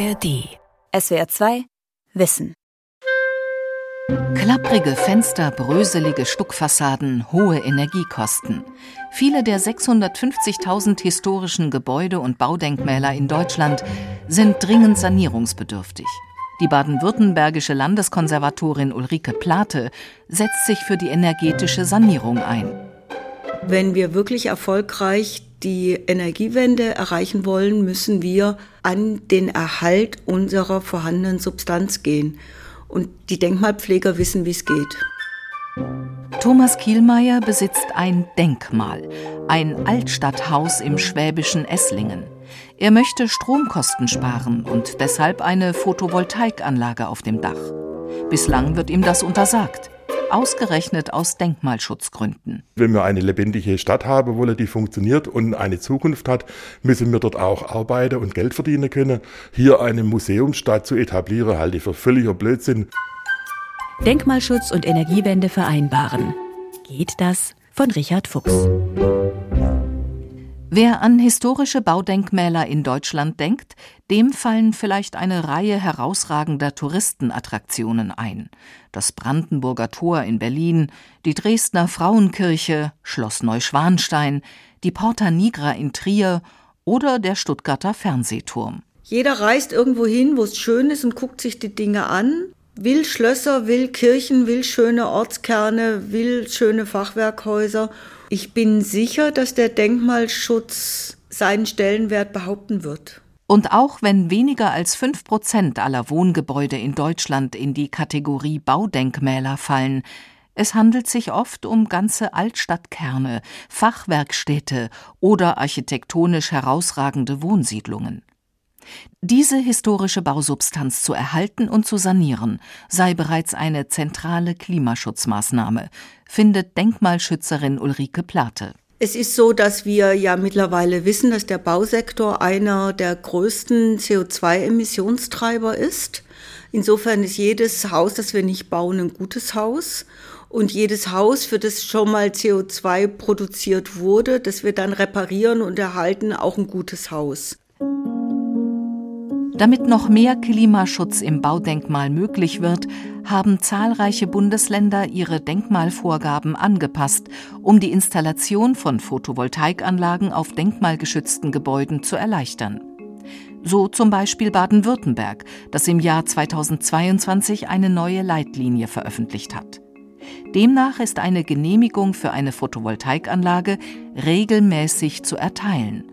ARD. SWR 2 Wissen. Klapprige Fenster, bröselige Stuckfassaden, hohe Energiekosten. Viele der 650.000 historischen Gebäude und Baudenkmäler in Deutschland sind dringend sanierungsbedürftig. Die baden-württembergische Landeskonservatorin Ulrike Plate setzt sich für die energetische Sanierung ein. Wenn wir wirklich erfolgreich die Energiewende erreichen wollen, müssen wir an den Erhalt unserer vorhandenen Substanz gehen. Und die Denkmalpfleger wissen, wie es geht. Thomas Kielmeier besitzt ein Denkmal, ein Altstadthaus im schwäbischen Esslingen. Er möchte Stromkosten sparen und deshalb eine Photovoltaikanlage auf dem Dach. Bislang wird ihm das untersagt ausgerechnet aus Denkmalschutzgründen. Wenn wir eine lebendige Stadt haben wollen, die funktioniert und eine Zukunft hat, müssen wir dort auch arbeiten und Geld verdienen können. Hier eine Museumsstadt zu etablieren, halte ich für völliger Blödsinn. Denkmalschutz und Energiewende vereinbaren. Geht das? Von Richard Fuchs. Wer an historische Baudenkmäler in Deutschland denkt, dem fallen vielleicht eine Reihe herausragender Touristenattraktionen ein. Das Brandenburger Tor in Berlin, die Dresdner Frauenkirche, Schloss Neuschwanstein, die Porta Nigra in Trier oder der Stuttgarter Fernsehturm. Jeder reist irgendwo hin, wo es schön ist und guckt sich die Dinge an, will Schlösser, will Kirchen, will schöne Ortskerne, will schöne Fachwerkhäuser ich bin sicher, dass der Denkmalschutz seinen Stellenwert behaupten wird. Und auch wenn weniger als fünf Prozent aller Wohngebäude in Deutschland in die Kategorie Baudenkmäler fallen, es handelt sich oft um ganze Altstadtkerne, Fachwerkstädte oder architektonisch herausragende Wohnsiedlungen. Diese historische Bausubstanz zu erhalten und zu sanieren sei bereits eine zentrale Klimaschutzmaßnahme, findet Denkmalschützerin Ulrike Plate. Es ist so, dass wir ja mittlerweile wissen, dass der Bausektor einer der größten CO2-Emissionstreiber ist. Insofern ist jedes Haus, das wir nicht bauen, ein gutes Haus. Und jedes Haus, für das schon mal CO2 produziert wurde, das wir dann reparieren und erhalten, auch ein gutes Haus. Damit noch mehr Klimaschutz im Baudenkmal möglich wird, haben zahlreiche Bundesländer ihre Denkmalvorgaben angepasst, um die Installation von Photovoltaikanlagen auf denkmalgeschützten Gebäuden zu erleichtern. So zum Beispiel Baden-Württemberg, das im Jahr 2022 eine neue Leitlinie veröffentlicht hat. Demnach ist eine Genehmigung für eine Photovoltaikanlage regelmäßig zu erteilen.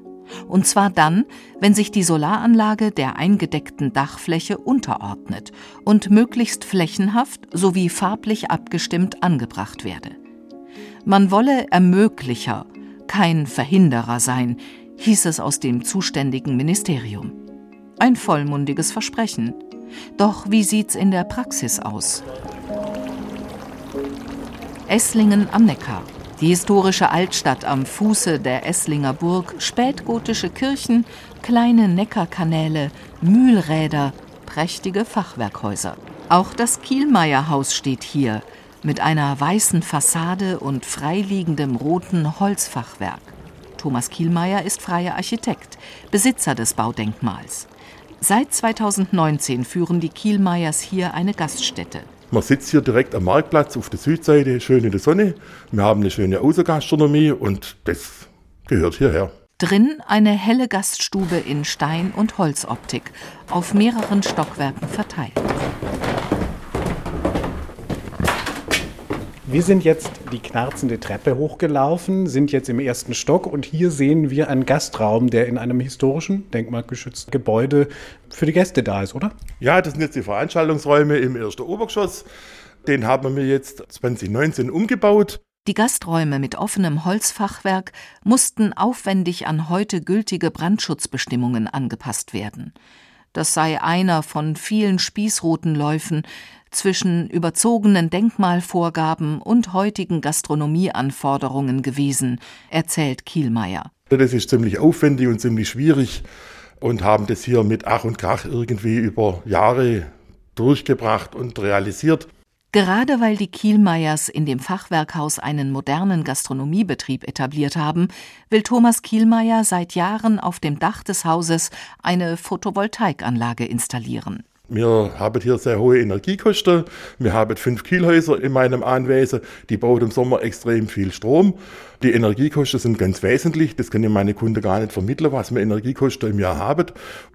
Und zwar dann, wenn sich die Solaranlage der eingedeckten Dachfläche unterordnet und möglichst flächenhaft sowie farblich abgestimmt angebracht werde. Man wolle Ermöglicher, kein Verhinderer sein, hieß es aus dem zuständigen Ministerium. Ein vollmundiges Versprechen. Doch wie sieht's in der Praxis aus? Esslingen am Neckar. Die historische Altstadt am Fuße der Esslinger Burg, spätgotische Kirchen, kleine Neckarkanäle, Mühlräder, prächtige Fachwerkhäuser. Auch das Kielmeierhaus steht hier mit einer weißen Fassade und freiliegendem roten Holzfachwerk. Thomas Kielmeier ist freier Architekt, Besitzer des Baudenkmals. Seit 2019 führen die Kielmeiers hier eine Gaststätte. Man sitzt hier direkt am Marktplatz auf der Südseite, schön in der Sonne. Wir haben eine schöne Außengastronomie und das gehört hierher. Drin eine helle Gaststube in Stein- und Holzoptik, auf mehreren Stockwerken verteilt. Wir sind jetzt die knarzende Treppe hochgelaufen, sind jetzt im ersten Stock und hier sehen wir einen Gastraum, der in einem historischen, denkmalgeschützten Gebäude für die Gäste da ist, oder? Ja, das sind jetzt die Veranstaltungsräume im ersten Obergeschoss. Den haben wir jetzt 2019 umgebaut. Die Gasträume mit offenem Holzfachwerk mussten aufwendig an heute gültige Brandschutzbestimmungen angepasst werden. Das sei einer von vielen Spießrutenläufen, zwischen überzogenen Denkmalvorgaben und heutigen Gastronomieanforderungen gewesen, erzählt Kielmeier. Das ist ziemlich aufwendig und ziemlich schwierig und haben das hier mit Ach und Krach irgendwie über Jahre durchgebracht und realisiert. Gerade weil die Kielmeyers in dem Fachwerkhaus einen modernen Gastronomiebetrieb etabliert haben, will Thomas Kielmeyer seit Jahren auf dem Dach des Hauses eine Photovoltaikanlage installieren. Wir haben hier sehr hohe Energiekosten. Wir haben fünf Kielhäuser in meinem Anwesen. Die bauen im Sommer extrem viel Strom. Die Energiekosten sind ganz wesentlich. Das können meine Kunden gar nicht vermitteln, was wir Energiekosten im Jahr haben.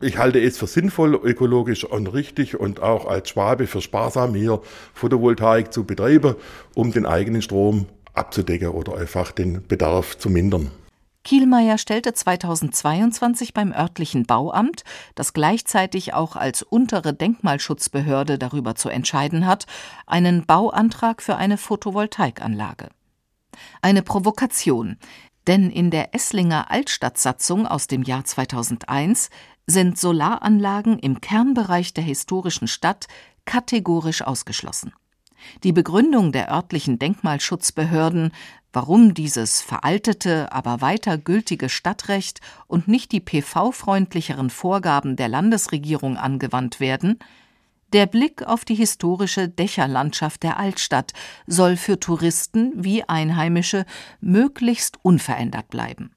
Ich halte es für sinnvoll, ökologisch und richtig und auch als Schwabe für sparsam hier Photovoltaik zu betreiben, um den eigenen Strom abzudecken oder einfach den Bedarf zu mindern. Kielmeier stellte 2022 beim örtlichen Bauamt, das gleichzeitig auch als untere Denkmalschutzbehörde darüber zu entscheiden hat, einen Bauantrag für eine Photovoltaikanlage. Eine Provokation, denn in der Esslinger Altstadtsatzung aus dem Jahr 2001 sind Solaranlagen im Kernbereich der historischen Stadt kategorisch ausgeschlossen. Die Begründung der örtlichen Denkmalschutzbehörden Warum dieses veraltete, aber weiter gültige Stadtrecht und nicht die PV-freundlicheren Vorgaben der Landesregierung angewandt werden? Der Blick auf die historische Dächerlandschaft der Altstadt soll für Touristen wie Einheimische möglichst unverändert bleiben.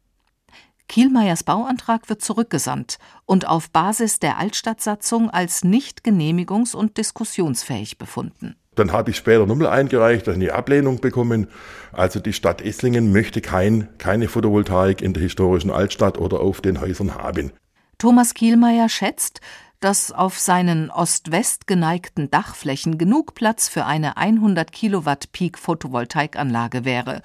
Kielmeyers Bauantrag wird zurückgesandt und auf Basis der Altstadtsatzung als nicht genehmigungs- und diskussionsfähig befunden. Dann habe ich später nochmal eingereicht, eine Ablehnung bekommen. Also die Stadt Esslingen möchte kein, keine Photovoltaik in der historischen Altstadt oder auf den Häusern haben. Thomas Kielmeier schätzt, dass auf seinen ost-west geneigten Dachflächen genug Platz für eine 100 Kilowatt Peak Photovoltaikanlage wäre.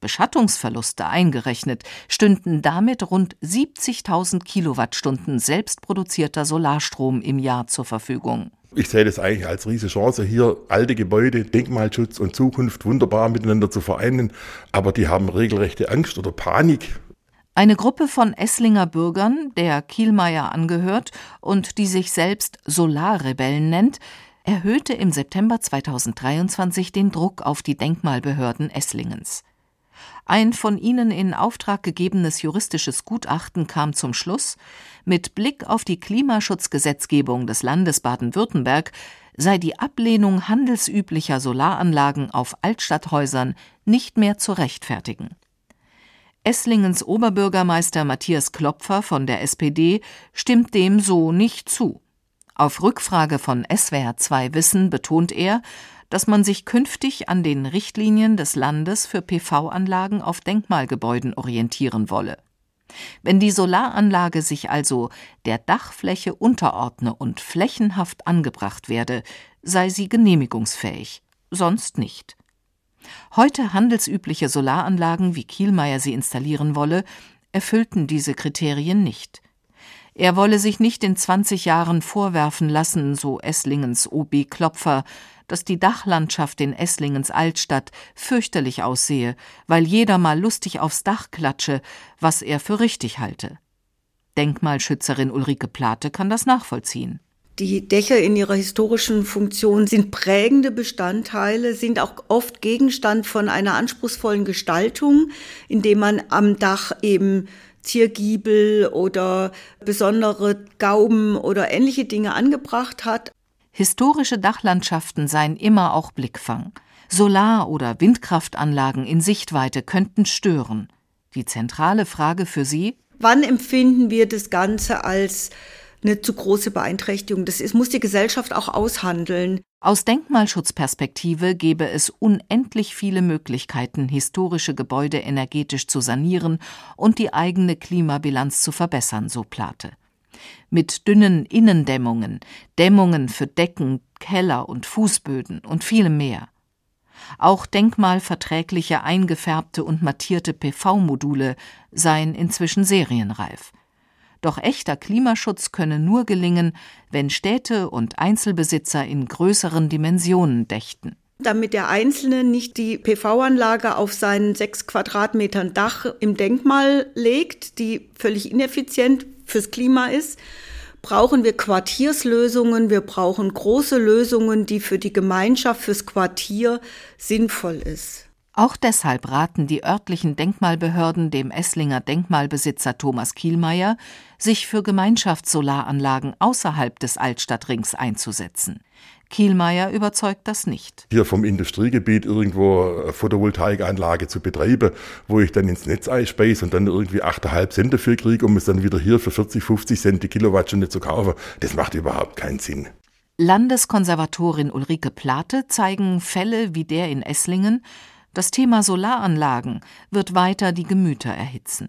Beschattungsverluste eingerechnet, stünden damit rund 70.000 Kilowattstunden selbstproduzierter Solarstrom im Jahr zur Verfügung. Ich sehe das eigentlich als riesige Chance, hier alte Gebäude, Denkmalschutz und Zukunft wunderbar miteinander zu vereinen. Aber die haben regelrechte Angst oder Panik. Eine Gruppe von Esslinger Bürgern, der Kielmeier angehört und die sich selbst Solarrebellen nennt, erhöhte im September 2023 den Druck auf die Denkmalbehörden Esslingens. Ein von ihnen in Auftrag gegebenes juristisches Gutachten kam zum Schluss, mit Blick auf die Klimaschutzgesetzgebung des Landes Baden-Württemberg sei die Ablehnung handelsüblicher Solaranlagen auf Altstadthäusern nicht mehr zu rechtfertigen. Esslingens Oberbürgermeister Matthias Klopfer von der SPD stimmt dem so nicht zu. Auf Rückfrage von SWR 2 Wissen betont er, dass man sich künftig an den Richtlinien des Landes für PV-Anlagen auf Denkmalgebäuden orientieren wolle. Wenn die Solaranlage sich also der Dachfläche unterordne und flächenhaft angebracht werde, sei sie genehmigungsfähig, sonst nicht. Heute handelsübliche Solaranlagen, wie Kielmeier sie installieren wolle, erfüllten diese Kriterien nicht. Er wolle sich nicht in 20 Jahren vorwerfen lassen, so Esslingens OB Klopfer, dass die Dachlandschaft in Esslingens Altstadt fürchterlich aussehe, weil jeder mal lustig aufs Dach klatsche, was er für richtig halte. Denkmalschützerin Ulrike Plate kann das nachvollziehen. Die Dächer in ihrer historischen Funktion sind prägende Bestandteile, sind auch oft Gegenstand von einer anspruchsvollen Gestaltung, indem man am Dach eben Ziergiebel oder besondere Gauben oder ähnliche Dinge angebracht hat. Historische Dachlandschaften seien immer auch Blickfang. Solar- oder Windkraftanlagen in Sichtweite könnten stören. Die zentrale Frage für Sie Wann empfinden wir das Ganze als eine zu große Beeinträchtigung? Das ist, muss die Gesellschaft auch aushandeln. Aus Denkmalschutzperspektive gäbe es unendlich viele Möglichkeiten, historische Gebäude energetisch zu sanieren und die eigene Klimabilanz zu verbessern, so Plate mit dünnen Innendämmungen, Dämmungen für Decken, Keller und Fußböden und vielem mehr. Auch denkmalverträgliche eingefärbte und mattierte PV-Module seien inzwischen serienreif. Doch echter Klimaschutz könne nur gelingen, wenn Städte und Einzelbesitzer in größeren Dimensionen dächten damit der Einzelne nicht die PV-Anlage auf seinen sechs Quadratmetern Dach im Denkmal legt, die völlig ineffizient fürs Klima ist, brauchen wir Quartierslösungen, wir brauchen große Lösungen, die für die Gemeinschaft, fürs Quartier sinnvoll ist. Auch deshalb raten die örtlichen Denkmalbehörden dem Esslinger Denkmalbesitzer Thomas Kielmeier, sich für Gemeinschaftssolaranlagen außerhalb des Altstadtrings einzusetzen. Kielmeier überzeugt das nicht. Hier vom Industriegebiet irgendwo eine Photovoltaikanlage zu betreiben, wo ich dann ins Netz einspeise und dann irgendwie 8,5 Cent dafür kriege, um es dann wieder hier für 40, 50 Cent die Kilowattstunde zu kaufen, das macht überhaupt keinen Sinn. Landeskonservatorin Ulrike Plate zeigen Fälle wie der in Esslingen, das Thema Solaranlagen wird weiter die Gemüter erhitzen.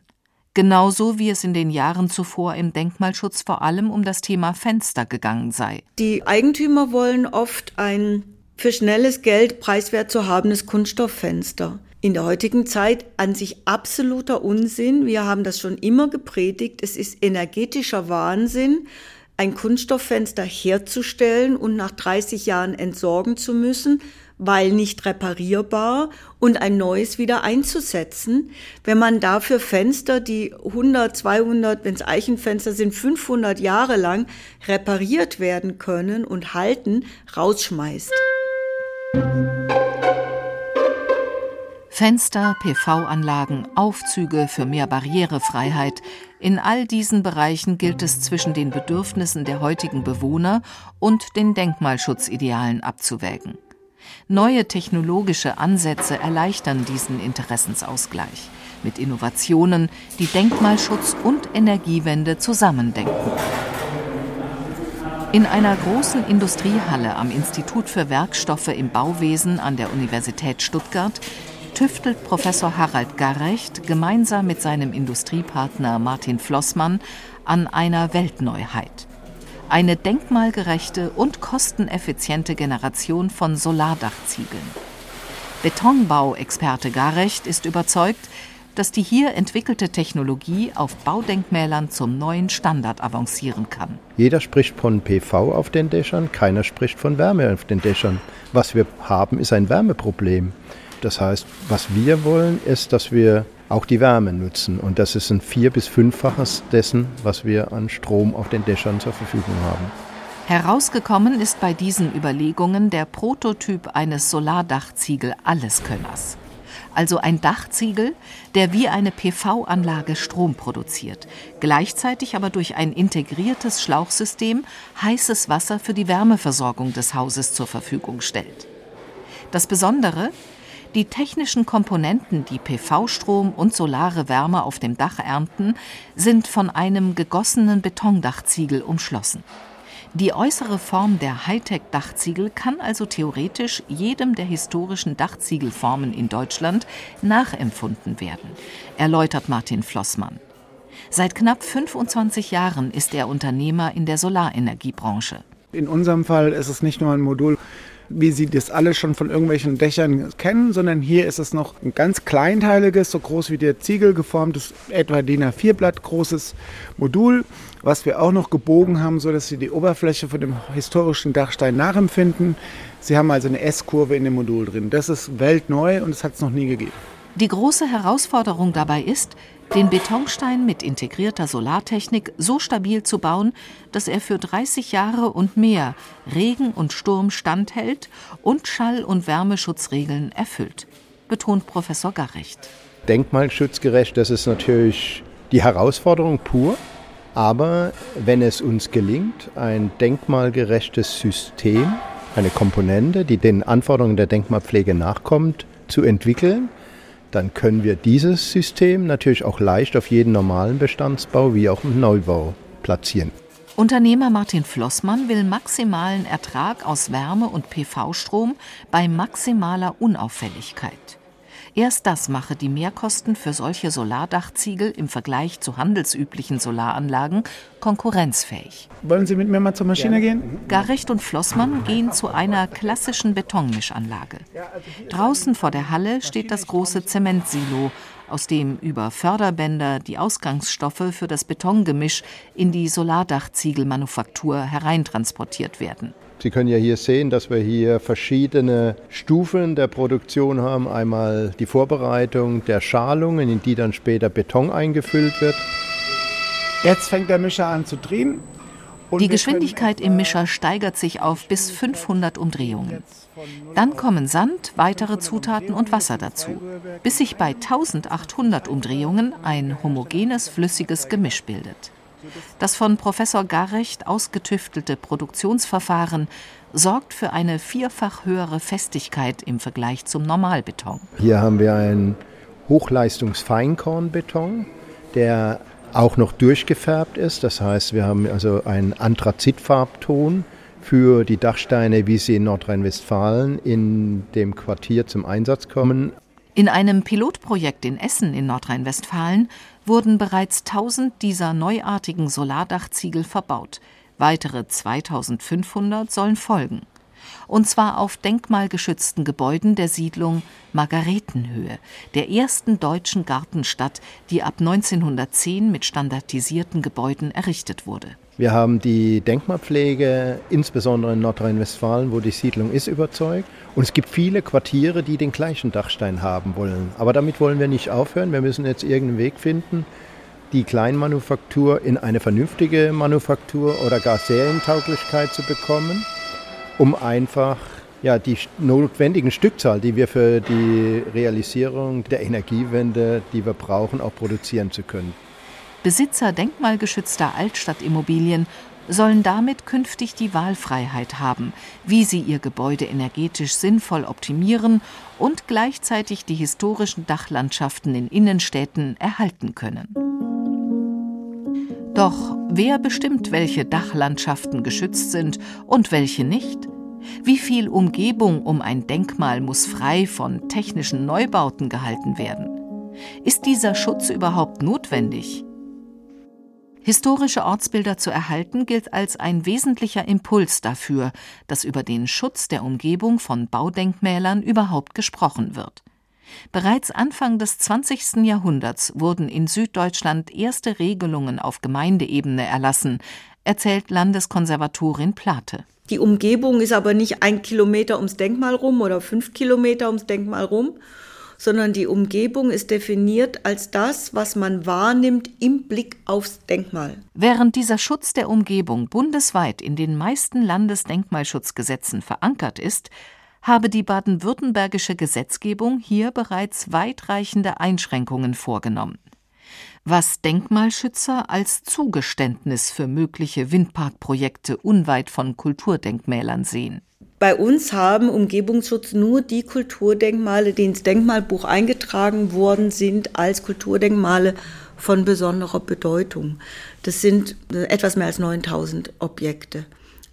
Genauso wie es in den Jahren zuvor im Denkmalschutz vor allem um das Thema Fenster gegangen sei. Die Eigentümer wollen oft ein für schnelles Geld preiswert zu habendes Kunststofffenster. In der heutigen Zeit an sich absoluter Unsinn. Wir haben das schon immer gepredigt. Es ist energetischer Wahnsinn, ein Kunststofffenster herzustellen und nach 30 Jahren entsorgen zu müssen, weil nicht reparierbar und ein neues wieder einzusetzen. Wenn man dafür Fenster, die 100, 200, wenn es Eichenfenster sind, 500 Jahre lang repariert werden können und halten, rausschmeißt. Fenster, PV-Anlagen, Aufzüge für mehr Barrierefreiheit. In all diesen Bereichen gilt es zwischen den Bedürfnissen der heutigen Bewohner und den Denkmalschutzidealen abzuwägen. Neue technologische Ansätze erleichtern diesen Interessensausgleich mit Innovationen, die Denkmalschutz und Energiewende zusammendenken. In einer großen Industriehalle am Institut für Werkstoffe im Bauwesen an der Universität Stuttgart tüftelt Professor Harald Garrecht gemeinsam mit seinem Industriepartner Martin Flossmann an einer Weltneuheit eine denkmalgerechte und kosteneffiziente Generation von Solardachziegeln. Betonbauexperte Garecht ist überzeugt, dass die hier entwickelte Technologie auf Baudenkmälern zum neuen Standard avancieren kann. Jeder spricht von PV auf den Dächern, keiner spricht von Wärme auf den Dächern. Was wir haben, ist ein Wärmeproblem. Das heißt, was wir wollen, ist, dass wir auch die Wärme nutzen. Und das ist ein vier- bis fünffaches dessen, was wir an Strom auf den Dächern zur Verfügung haben. Herausgekommen ist bei diesen Überlegungen der Prototyp eines Solardachziegel-Alleskönners. Also ein Dachziegel, der wie eine PV-Anlage Strom produziert, gleichzeitig aber durch ein integriertes Schlauchsystem heißes Wasser für die Wärmeversorgung des Hauses zur Verfügung stellt. Das Besondere, die technischen Komponenten, die PV-Strom und solare Wärme auf dem Dach ernten, sind von einem gegossenen Betondachziegel umschlossen. Die äußere Form der Hightech-Dachziegel kann also theoretisch jedem der historischen Dachziegelformen in Deutschland nachempfunden werden, erläutert Martin Flossmann. Seit knapp 25 Jahren ist er Unternehmer in der Solarenergiebranche. In unserem Fall ist es nicht nur ein Modul wie Sie das alle schon von irgendwelchen Dächern kennen, sondern hier ist es noch ein ganz kleinteiliges, so groß wie der Ziegel geformtes, etwa DIN A4-Blatt großes Modul, was wir auch noch gebogen haben, sodass Sie die Oberfläche von dem historischen Dachstein nachempfinden. Sie haben also eine S-Kurve in dem Modul drin. Das ist weltneu und das hat es noch nie gegeben. Die große Herausforderung dabei ist, den Betonstein mit integrierter Solartechnik so stabil zu bauen, dass er für 30 Jahre und mehr Regen und Sturm standhält und Schall- und Wärmeschutzregeln erfüllt, betont Professor Garrecht. Denkmalschutzgerecht, das ist natürlich die Herausforderung pur. Aber wenn es uns gelingt, ein denkmalgerechtes System, eine Komponente, die den Anforderungen der Denkmalpflege nachkommt, zu entwickeln, dann können wir dieses System natürlich auch leicht auf jeden normalen Bestandsbau wie auch im Neubau platzieren. Unternehmer Martin Flossmann will maximalen Ertrag aus Wärme- und PV-Strom bei maximaler Unauffälligkeit. Erst das mache die Mehrkosten für solche Solardachziegel im Vergleich zu handelsüblichen Solaranlagen konkurrenzfähig. Wollen Sie mit mir mal zur Maschine gehen? Garrecht und Flossmann gehen zu einer klassischen Betonmischanlage. Draußen vor der Halle steht das große Zementsilo, aus dem über Förderbänder die Ausgangsstoffe für das Betongemisch in die Solardachziegelmanufaktur hereintransportiert werden. Sie können ja hier sehen, dass wir hier verschiedene Stufen der Produktion haben. Einmal die Vorbereitung der Schalungen, in die dann später Beton eingefüllt wird. Jetzt fängt der Mischer an zu drehen Die Geschwindigkeit im Mischer steigert sich auf bis 500 Umdrehungen. Dann kommen Sand, weitere Zutaten und Wasser dazu, bis sich bei 1800 Umdrehungen ein homogenes flüssiges Gemisch bildet. Das von Professor Garrecht ausgetüftelte Produktionsverfahren sorgt für eine vierfach höhere Festigkeit im Vergleich zum Normalbeton. Hier haben wir einen Hochleistungsfeinkornbeton, der auch noch durchgefärbt ist. Das heißt, wir haben also einen Anthrazitfarbton für die Dachsteine, wie sie in Nordrhein-Westfalen in dem Quartier zum Einsatz kommen. In einem Pilotprojekt in Essen in Nordrhein-Westfalen wurden bereits 1000 dieser neuartigen Solardachziegel verbaut. Weitere 2500 sollen folgen und zwar auf denkmalgeschützten Gebäuden der Siedlung Margaretenhöhe, der ersten deutschen Gartenstadt, die ab 1910 mit standardisierten Gebäuden errichtet wurde. Wir haben die Denkmalpflege, insbesondere in Nordrhein-Westfalen, wo die Siedlung ist, überzeugt. Und es gibt viele Quartiere, die den gleichen Dachstein haben wollen. Aber damit wollen wir nicht aufhören. Wir müssen jetzt irgendeinen Weg finden, die Kleinmanufaktur in eine vernünftige Manufaktur oder gar Serientauglichkeit zu bekommen um einfach ja, die notwendigen Stückzahl, die wir für die Realisierung der Energiewende, die wir brauchen, auch produzieren zu können. Besitzer denkmalgeschützter Altstadtimmobilien sollen damit künftig die Wahlfreiheit haben, wie sie ihr Gebäude energetisch sinnvoll optimieren und gleichzeitig die historischen Dachlandschaften in Innenstädten erhalten können. Doch wer bestimmt, welche Dachlandschaften geschützt sind und welche nicht? Wie viel Umgebung um ein Denkmal muss frei von technischen Neubauten gehalten werden? Ist dieser Schutz überhaupt notwendig? Historische Ortsbilder zu erhalten gilt als ein wesentlicher Impuls dafür, dass über den Schutz der Umgebung von Baudenkmälern überhaupt gesprochen wird. Bereits Anfang des 20. Jahrhunderts wurden in Süddeutschland erste Regelungen auf Gemeindeebene erlassen, erzählt Landeskonservatorin Plate. Die Umgebung ist aber nicht ein Kilometer ums Denkmal rum oder fünf Kilometer ums Denkmal rum, sondern die Umgebung ist definiert als das, was man wahrnimmt im Blick aufs Denkmal. Während dieser Schutz der Umgebung bundesweit in den meisten Landesdenkmalschutzgesetzen verankert ist, habe die baden-württembergische Gesetzgebung hier bereits weitreichende Einschränkungen vorgenommen. Was Denkmalschützer als Zugeständnis für mögliche Windparkprojekte unweit von Kulturdenkmälern sehen. Bei uns haben Umgebungsschutz nur die Kulturdenkmale, die ins Denkmalbuch eingetragen worden sind, als Kulturdenkmale von besonderer Bedeutung. Das sind etwas mehr als 9000 Objekte.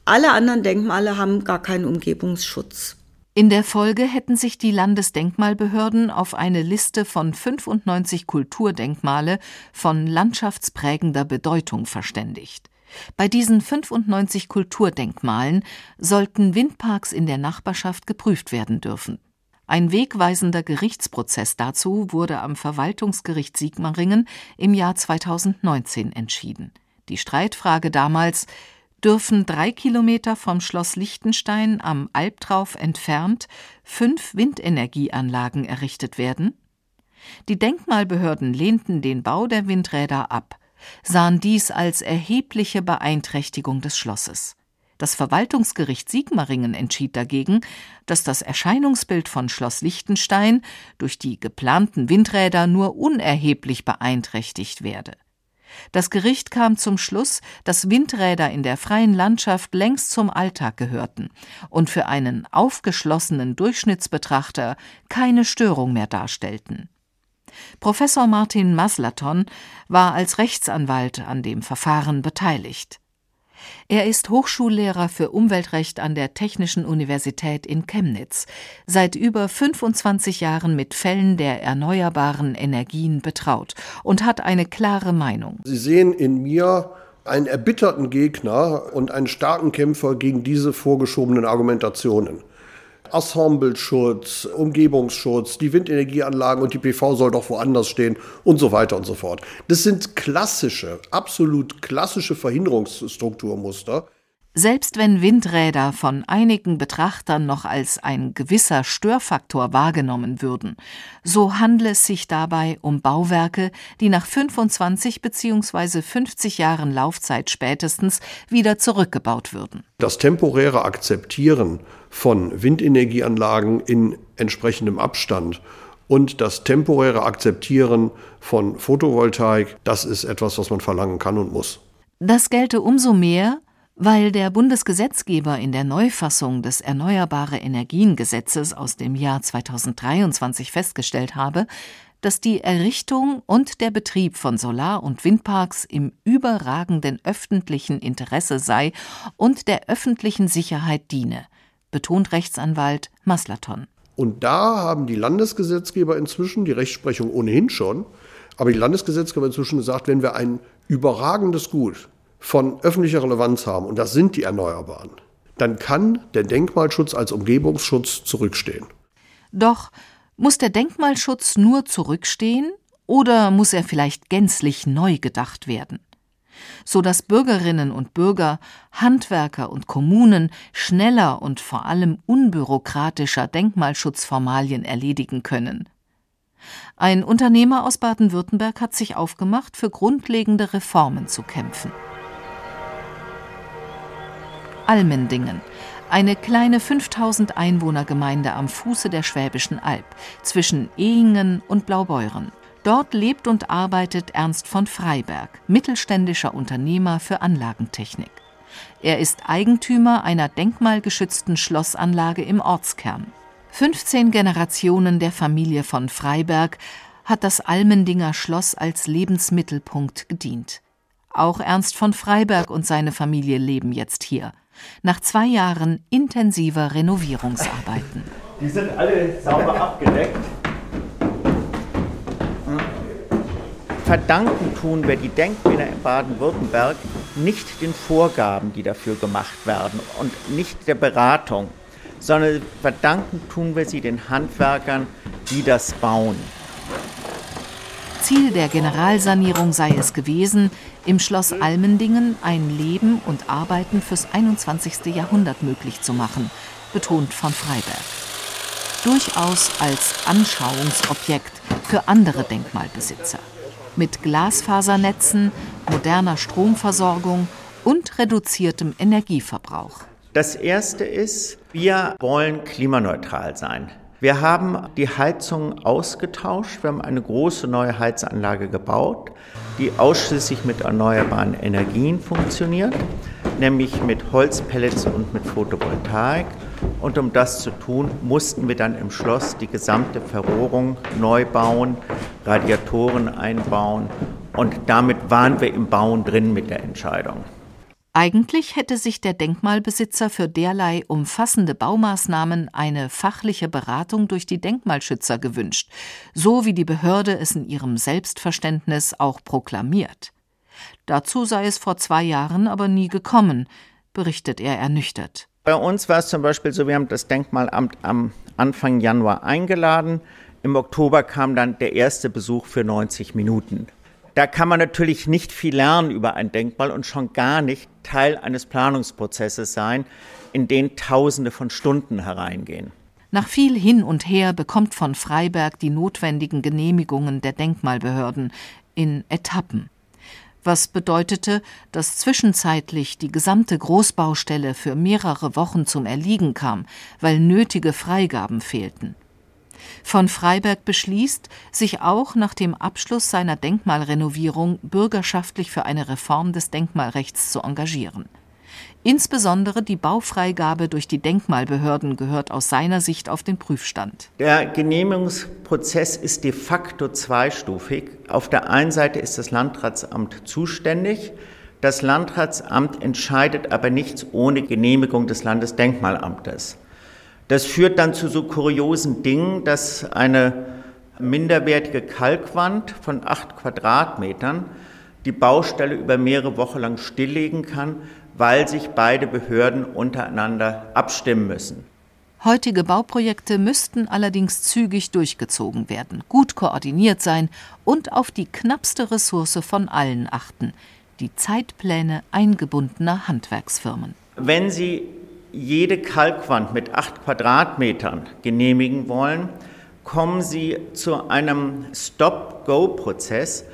Alle anderen Denkmale haben gar keinen Umgebungsschutz. In der Folge hätten sich die Landesdenkmalbehörden auf eine Liste von 95 Kulturdenkmale von landschaftsprägender Bedeutung verständigt. Bei diesen 95 Kulturdenkmalen sollten Windparks in der Nachbarschaft geprüft werden dürfen. Ein wegweisender Gerichtsprozess dazu wurde am Verwaltungsgericht Sigmaringen im Jahr 2019 entschieden. Die Streitfrage damals dürfen drei Kilometer vom Schloss Liechtenstein am Albtrauf entfernt fünf Windenergieanlagen errichtet werden? Die Denkmalbehörden lehnten den Bau der Windräder ab, sahen dies als erhebliche Beeinträchtigung des Schlosses. Das Verwaltungsgericht Sigmaringen entschied dagegen, dass das Erscheinungsbild von Schloss Liechtenstein durch die geplanten Windräder nur unerheblich beeinträchtigt werde. Das Gericht kam zum Schluss, dass Windräder in der freien Landschaft längst zum Alltag gehörten und für einen aufgeschlossenen Durchschnittsbetrachter keine Störung mehr darstellten. Professor Martin Maslaton war als Rechtsanwalt an dem Verfahren beteiligt. Er ist Hochschullehrer für Umweltrecht an der Technischen Universität in Chemnitz, seit über 25 Jahren mit Fällen der erneuerbaren Energien betraut und hat eine klare Meinung. Sie sehen in mir einen erbitterten Gegner und einen starken Kämpfer gegen diese vorgeschobenen Argumentationen. Ensembleschutz, Umgebungsschutz, die Windenergieanlagen und die PV soll doch woanders stehen und so weiter und so fort. Das sind klassische, absolut klassische Verhinderungsstrukturmuster. Selbst wenn Windräder von einigen Betrachtern noch als ein gewisser Störfaktor wahrgenommen würden, so handle es sich dabei um Bauwerke, die nach 25 bzw. 50 Jahren Laufzeit spätestens wieder zurückgebaut würden. Das temporäre Akzeptieren von Windenergieanlagen in entsprechendem Abstand und das temporäre Akzeptieren von Photovoltaik, das ist etwas, was man verlangen kann und muss. Das gelte umso mehr, weil der Bundesgesetzgeber in der Neufassung des Erneuerbare Energien Gesetzes aus dem Jahr 2023 festgestellt habe, dass die Errichtung und der Betrieb von Solar- und Windparks im überragenden öffentlichen Interesse sei und der öffentlichen Sicherheit diene, betont Rechtsanwalt Maslaton. Und da haben die Landesgesetzgeber inzwischen, die Rechtsprechung ohnehin schon, aber die Landesgesetzgeber inzwischen gesagt, wenn wir ein überragendes Gut von öffentlicher Relevanz haben, und das sind die Erneuerbaren, dann kann der Denkmalschutz als Umgebungsschutz zurückstehen. Doch muss der Denkmalschutz nur zurückstehen oder muss er vielleicht gänzlich neu gedacht werden? so dass Bürgerinnen und Bürger, Handwerker und Kommunen schneller und vor allem unbürokratischer Denkmalschutzformalien erledigen können. Ein Unternehmer aus Baden-Württemberg hat sich aufgemacht, für grundlegende Reformen zu kämpfen. Almendingen, eine kleine 5000 Einwohnergemeinde am Fuße der Schwäbischen Alb zwischen Ehingen und Blaubeuren. Dort lebt und arbeitet Ernst von Freiberg, mittelständischer Unternehmer für Anlagentechnik. Er ist Eigentümer einer denkmalgeschützten Schlossanlage im Ortskern. 15 Generationen der Familie von Freiberg hat das Almendinger Schloss als Lebensmittelpunkt gedient. Auch Ernst von Freiberg und seine Familie leben jetzt hier nach zwei Jahren intensiver Renovierungsarbeiten. Die sind alle sauber abgedeckt. Verdanken tun wir die Denkmäler in Baden-Württemberg nicht den Vorgaben, die dafür gemacht werden und nicht der Beratung, sondern verdanken tun wir sie den Handwerkern, die das bauen. Ziel der Generalsanierung sei es gewesen, im Schloss Almendingen ein Leben und Arbeiten fürs 21. Jahrhundert möglich zu machen, betont von Freiberg. Durchaus als Anschauungsobjekt für andere Denkmalbesitzer. Mit Glasfasernetzen, moderner Stromversorgung und reduziertem Energieverbrauch. Das erste ist, wir wollen klimaneutral sein. Wir haben die Heizung ausgetauscht. Wir haben eine große neue Heizanlage gebaut, die ausschließlich mit erneuerbaren Energien funktioniert, nämlich mit Holzpellets und mit Photovoltaik. Und um das zu tun, mussten wir dann im Schloss die gesamte Verrohrung neu bauen, Radiatoren einbauen. Und damit waren wir im Bauen drin mit der Entscheidung. Eigentlich hätte sich der Denkmalbesitzer für derlei umfassende Baumaßnahmen eine fachliche Beratung durch die Denkmalschützer gewünscht, so wie die Behörde es in ihrem Selbstverständnis auch proklamiert. Dazu sei es vor zwei Jahren aber nie gekommen, berichtet er ernüchtert. Bei uns war es zum Beispiel so, wir haben das Denkmalamt am Anfang Januar eingeladen. Im Oktober kam dann der erste Besuch für 90 Minuten. Da kann man natürlich nicht viel lernen über ein Denkmal und schon gar nicht Teil eines Planungsprozesses sein, in den Tausende von Stunden hereingehen. Nach viel Hin und Her bekommt von Freiberg die notwendigen Genehmigungen der Denkmalbehörden in Etappen. Was bedeutete, dass zwischenzeitlich die gesamte Großbaustelle für mehrere Wochen zum Erliegen kam, weil nötige Freigaben fehlten von Freiberg beschließt, sich auch nach dem Abschluss seiner Denkmalrenovierung bürgerschaftlich für eine Reform des Denkmalrechts zu engagieren. Insbesondere die Baufreigabe durch die Denkmalbehörden gehört aus seiner Sicht auf den Prüfstand. Der Genehmigungsprozess ist de facto zweistufig. Auf der einen Seite ist das Landratsamt zuständig. Das Landratsamt entscheidet aber nichts ohne Genehmigung des Landesdenkmalamtes. Das führt dann zu so kuriosen Dingen, dass eine minderwertige Kalkwand von acht Quadratmetern die Baustelle über mehrere Wochen lang stilllegen kann, weil sich beide Behörden untereinander abstimmen müssen. Heutige Bauprojekte müssten allerdings zügig durchgezogen werden, gut koordiniert sein und auf die knappste Ressource von allen achten, die Zeitpläne eingebundener Handwerksfirmen. Wenn Sie jede Kalkwand mit acht Quadratmetern genehmigen wollen, kommen Sie zu einem Stop-Go-Prozess,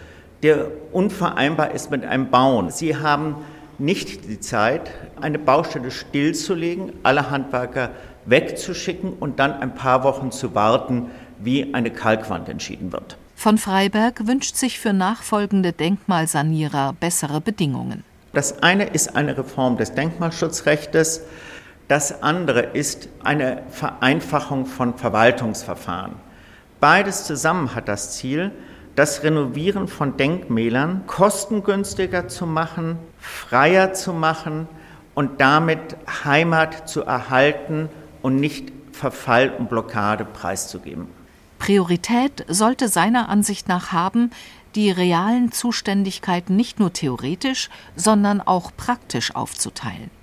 der unvereinbar ist mit einem Bauen. Sie haben nicht die Zeit, eine Baustelle stillzulegen, alle Handwerker wegzuschicken und dann ein paar Wochen zu warten, wie eine Kalkwand entschieden wird. Von Freiberg wünscht sich für nachfolgende Denkmalsanierer bessere Bedingungen. Das eine ist eine Reform des Denkmalschutzrechts, das andere ist eine Vereinfachung von Verwaltungsverfahren. Beides zusammen hat das Ziel, das Renovieren von Denkmälern kostengünstiger zu machen, freier zu machen und damit Heimat zu erhalten und nicht Verfall und Blockade preiszugeben. Priorität sollte seiner Ansicht nach haben, die realen Zuständigkeiten nicht nur theoretisch, sondern auch praktisch aufzuteilen.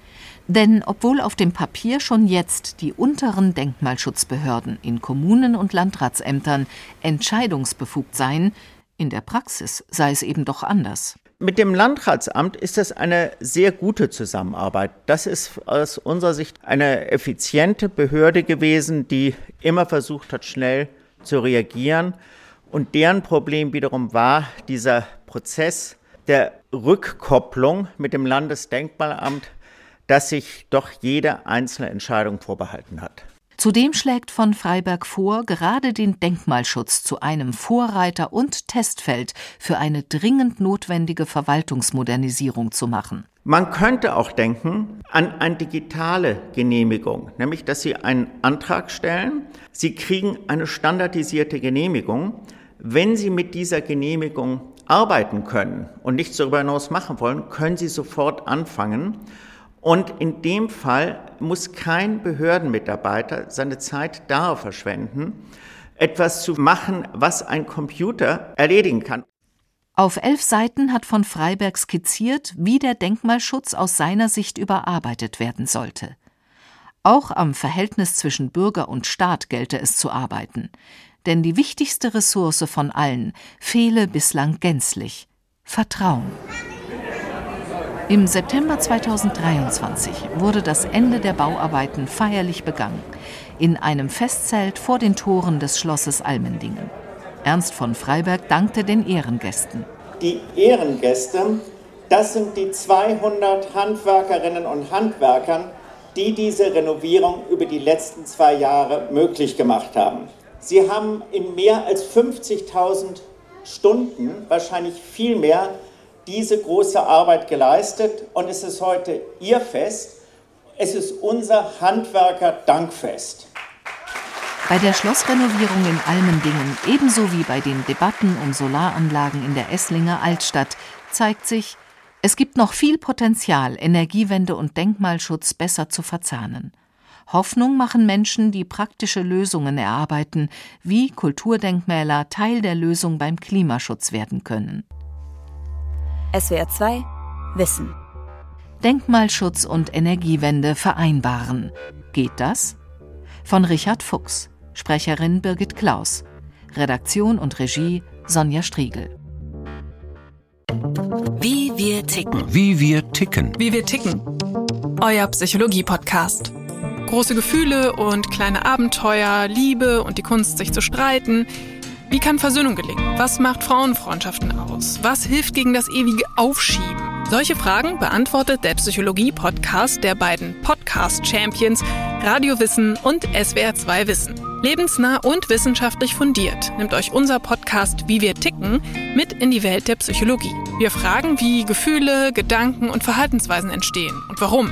Denn obwohl auf dem Papier schon jetzt die unteren Denkmalschutzbehörden in Kommunen und Landratsämtern entscheidungsbefugt seien, in der Praxis sei es eben doch anders. Mit dem Landratsamt ist es eine sehr gute Zusammenarbeit. Das ist aus unserer Sicht eine effiziente Behörde gewesen, die immer versucht hat, schnell zu reagieren. Und deren Problem wiederum war dieser Prozess der Rückkopplung mit dem Landesdenkmalamt dass sich doch jede einzelne Entscheidung vorbehalten hat. Zudem schlägt von Freiberg vor, gerade den Denkmalschutz zu einem Vorreiter und Testfeld für eine dringend notwendige Verwaltungsmodernisierung zu machen. Man könnte auch denken an eine digitale Genehmigung, nämlich dass Sie einen Antrag stellen, Sie kriegen eine standardisierte Genehmigung. Wenn Sie mit dieser Genehmigung arbeiten können und nichts darüber hinaus machen wollen, können Sie sofort anfangen und in dem Fall muss kein Behördenmitarbeiter seine Zeit darauf verschwenden, etwas zu machen, was ein Computer erledigen kann. Auf elf Seiten hat von Freiberg skizziert, wie der Denkmalschutz aus seiner Sicht überarbeitet werden sollte. Auch am Verhältnis zwischen Bürger und Staat gelte es zu arbeiten, denn die wichtigste Ressource von allen fehle bislang gänzlich Vertrauen. Im September 2023 wurde das Ende der Bauarbeiten feierlich begangen, in einem Festzelt vor den Toren des Schlosses Almendingen. Ernst von Freiberg dankte den Ehrengästen. Die Ehrengäste, das sind die 200 Handwerkerinnen und Handwerker, die diese Renovierung über die letzten zwei Jahre möglich gemacht haben. Sie haben in mehr als 50.000 Stunden, wahrscheinlich viel mehr, diese große Arbeit geleistet und es ist heute Ihr Fest. Es ist unser Handwerker-Dankfest. Bei der Schlossrenovierung in Almendingen, ebenso wie bei den Debatten um Solaranlagen in der Esslinger Altstadt, zeigt sich, es gibt noch viel Potenzial, Energiewende und Denkmalschutz besser zu verzahnen. Hoffnung machen Menschen, die praktische Lösungen erarbeiten, wie Kulturdenkmäler Teil der Lösung beim Klimaschutz werden können. SWR 2 Wissen. Denkmalschutz und Energiewende vereinbaren. Geht das? Von Richard Fuchs, Sprecherin Birgit Klaus, Redaktion und Regie Sonja Striegel. Wie wir ticken. Wie wir ticken. Wie wir ticken. Euer Psychologie-Podcast. Große Gefühle und kleine Abenteuer, Liebe und die Kunst, sich zu streiten – wie kann Versöhnung gelingen? Was macht Frauenfreundschaften aus? Was hilft gegen das ewige Aufschieben? Solche Fragen beantwortet der Psychologie-Podcast der beiden Podcast-Champions Radio Wissen und SWR2 Wissen. Lebensnah und wissenschaftlich fundiert nimmt euch unser Podcast Wie wir ticken mit in die Welt der Psychologie. Wir fragen, wie Gefühle, Gedanken und Verhaltensweisen entstehen und warum.